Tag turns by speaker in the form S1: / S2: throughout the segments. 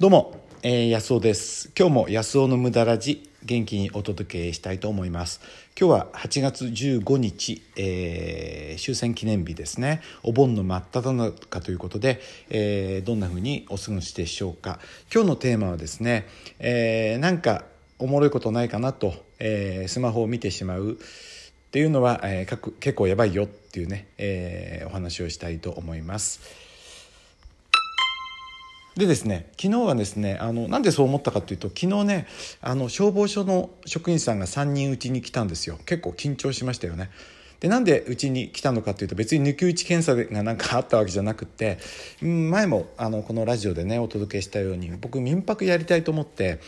S1: どうも、えー、安尾です。今日も安尾の無駄ラジ元気にお届けしたいと思います。今日は8月15日、えー、終戦記念日ですね。お盆の真っ只中ということで、えー、どんな風にお過ごしでしょうか。今日のテーマはですね、えー、なんかおもろいことないかなと、えー、スマホを見てしまうっていうのは、えー、結構やばいよっていうね、えー、お話をしたいと思います。でですね昨日はですねあのなんでそう思ったかというと昨日ねあの消防署の職員さんが3人うちに来たんですよ。結構緊張しましたよね。でなんでうちに来たのかというと別に抜き打ち検査が何かあったわけじゃなくて前もあのこのラジオでねお届けしたように僕民泊やりたいと思って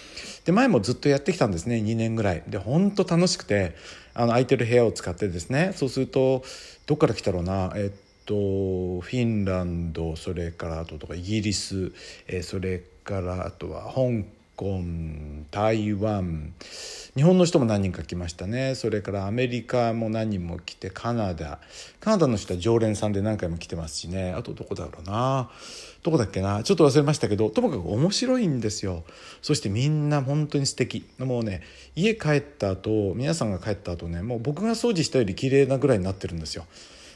S1: で前もずっとやってきたんですね2年ぐらい。で本当楽しくてあの空いてる部屋を使ってですねそうするとどっから来たろうなえっとフィンランドそれからあととかイギリス、え、それからあとは香港台湾。日本の人も何人か来ましたね。それからアメリカも何人も来てカナダ。カナダの人は常連さんで何回も来てますしね。あとどこだろうな。どこだっけな。ちょっと忘れましたけどともかく面白いんですよ。そしてみんな本当に素敵。もうね家帰った後皆さんが帰った後ねもう僕が掃除したより綺麗なぐらいになってるんですよ。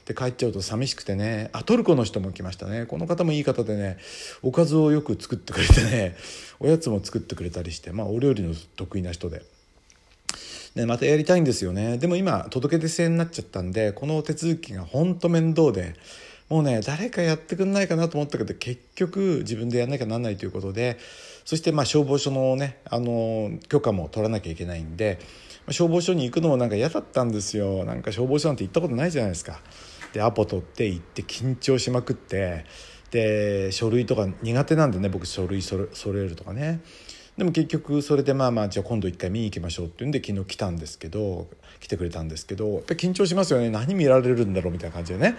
S1: で帰っちゃうと寂しくてねあトルコの人も来ましたねこの方もいい方でねおかずをよく作ってくれてね おやつも作ってくれたりしてまあお料理の得意な人で。ね、またやりたいんですよねでも今届け出制になっちゃったんでこの手続きがほんと面倒でもうね誰かやってくんないかなと思ったけど結局自分でやんなきゃなんないということでそしてまあ消防署のねあの許可も取らなきゃいけないんで消防署に行くのもなんか嫌だったんですよなんか消防署なんて行ったことないじゃないですか。でアポ取って行って緊張しまくってで書類とか苦手なんでね僕書類それ揃えるとかね。でも結局それでまあまあじゃあ今度一回見に行きましょうっていうんで昨日来たんですけど来てくれたんですけどやっぱ緊張しますよね。何見られるんだろうみたいな感じでね。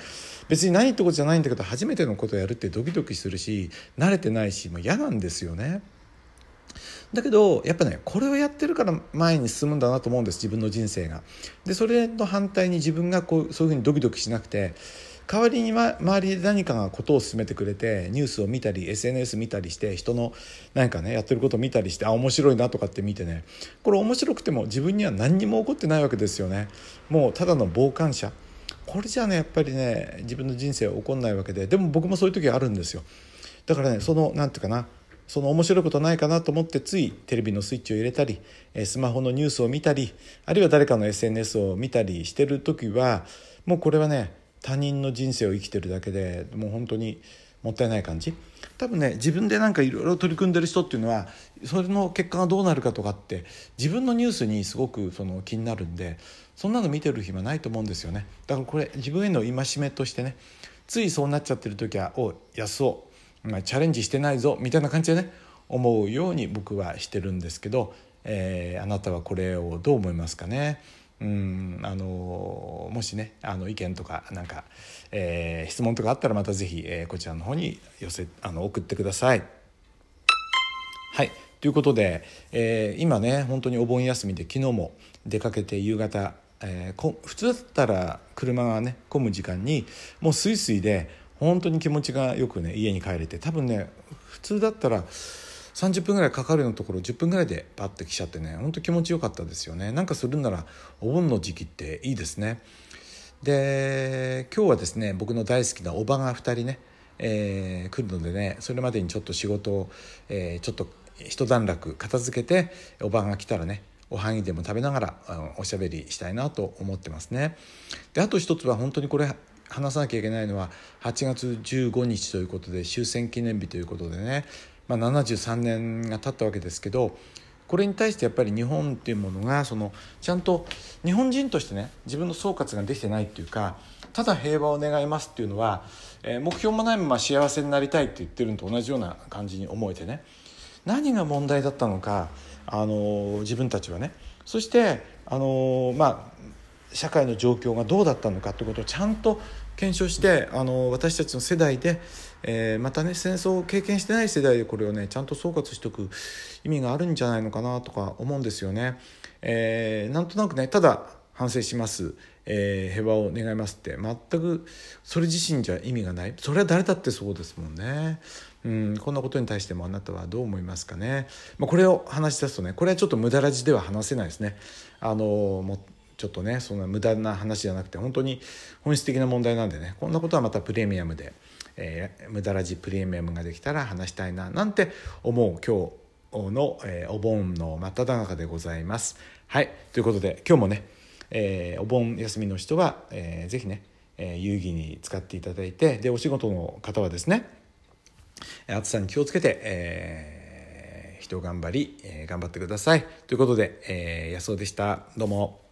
S1: 別に何ってことじゃないんだけど初めてのことをやるってドキドキするし慣れてないしもう嫌なんですよね。だけどやっぱねこれをやってるから前に進むんだなと思うんです自分の人生が。でそれと反対に自分がこうそういうふうにドキドキしなくて代わりに、ま、周りで何かがことを進めてくれてニュースを見たり SNS 見たりして人の何かねやってることを見たりしてあ面白いなとかって見てねこれ面白くても自分には何にも起こってないわけですよね。もうただの傍観者。これじゃねやっぱりね自分の人生は起こんないわけで。でも僕もそういう時あるんですよ。だからねその何て言うかなその面白いことないかなと思ってついテレビのスイッチを入れたりスマホのニュースを見たりあるいは誰かの SNS を見たりしてる時はもうこれはね他人の人生を生きてるだけでもう本当にもったいない感じ。多分ね自分でなんかいろいろ取り組んでる人っていうのはそれの結果がどうなるかとかって自分のニュースにすごくその気になるんでそんなの見てる暇ないと思うんですよね。だからこれ自分への戒めとしてねついそうなっちゃってる時は「お安男まあ、チャレンジしてないぞみたいな感じでね思うように僕はしてるんですけど、えー、あなたはこれをどう思いますかね？うんあのもしねあの意見とかなんか、えー、質問とかあったらまた是非、えー、こちらの方に寄せあの送ってください。はいということで、えー、今ね本当にお盆休みで昨日も出かけて夕方、えー、普通だったら車がね混む時間にもうスイスイで本当に気持ちがよくね家に帰れて。多分ね普通だったら30分ぐらいかかるようなところ10分ぐらいでパッて来ちゃってねほんと気持ちよかったですよね。なんかするならお盆の時期っていいですね。で今日はですね僕の大好きなおばが2人ね、えー、来るのでねそれまでにちょっと仕事を、えー、ちょっと一段落片付けておばが来たらねおはぎでも食べながらおしゃべりしたいなと思ってますね。であと一つは本当にこれ話さなきゃいけないのは8月15日ということで終戦記念日ということでね、まあ、73年が経ったわけですけどこれに対してやっぱり日本っていうものがそのちゃんと日本人としてね自分の総括ができてないっていうかただ平和を願いますっていうのは、えー、目標もないまま幸せになりたいって言ってるのと同じような感じに思えてね。何が問題だったのか、あのー、自分たちはね。そして、あのー、まあ社会の状況がどうだったのかということをちゃんと検証してあの私たちの世代で、えー、またね戦争を経験してない世代でこれをねちゃんと総括しておく意味があるんじゃないのかなとか思うんですよね。えー、なんとなくねただ反省します、えー、平和を願いますって。全くそれ自身じゃ意味がない。それは誰だってそうですもんね。うんこんなことに対してもあなたはどう思いますかね、まあ、これを話し出すとねこれはちょっと無駄ラジでは話せないですね。あのちょっとねそんな無駄な話じゃなくて本当に本質的な問題なんでねこんなことはまたプレミアムで、えー、無駄ラジプレミアムができたら話したいななんて思う今日の、えー、お盆の真っ只中でございます。はいということで今日もね、えー、お盆休みの人は、えー、ぜひね、えー、有意義に使っていただいてでお仕事の方はですね暑さに気をつけて、えー、人頑張り、えー、頑張ってください。ということで、えー、安尾でした。どうも。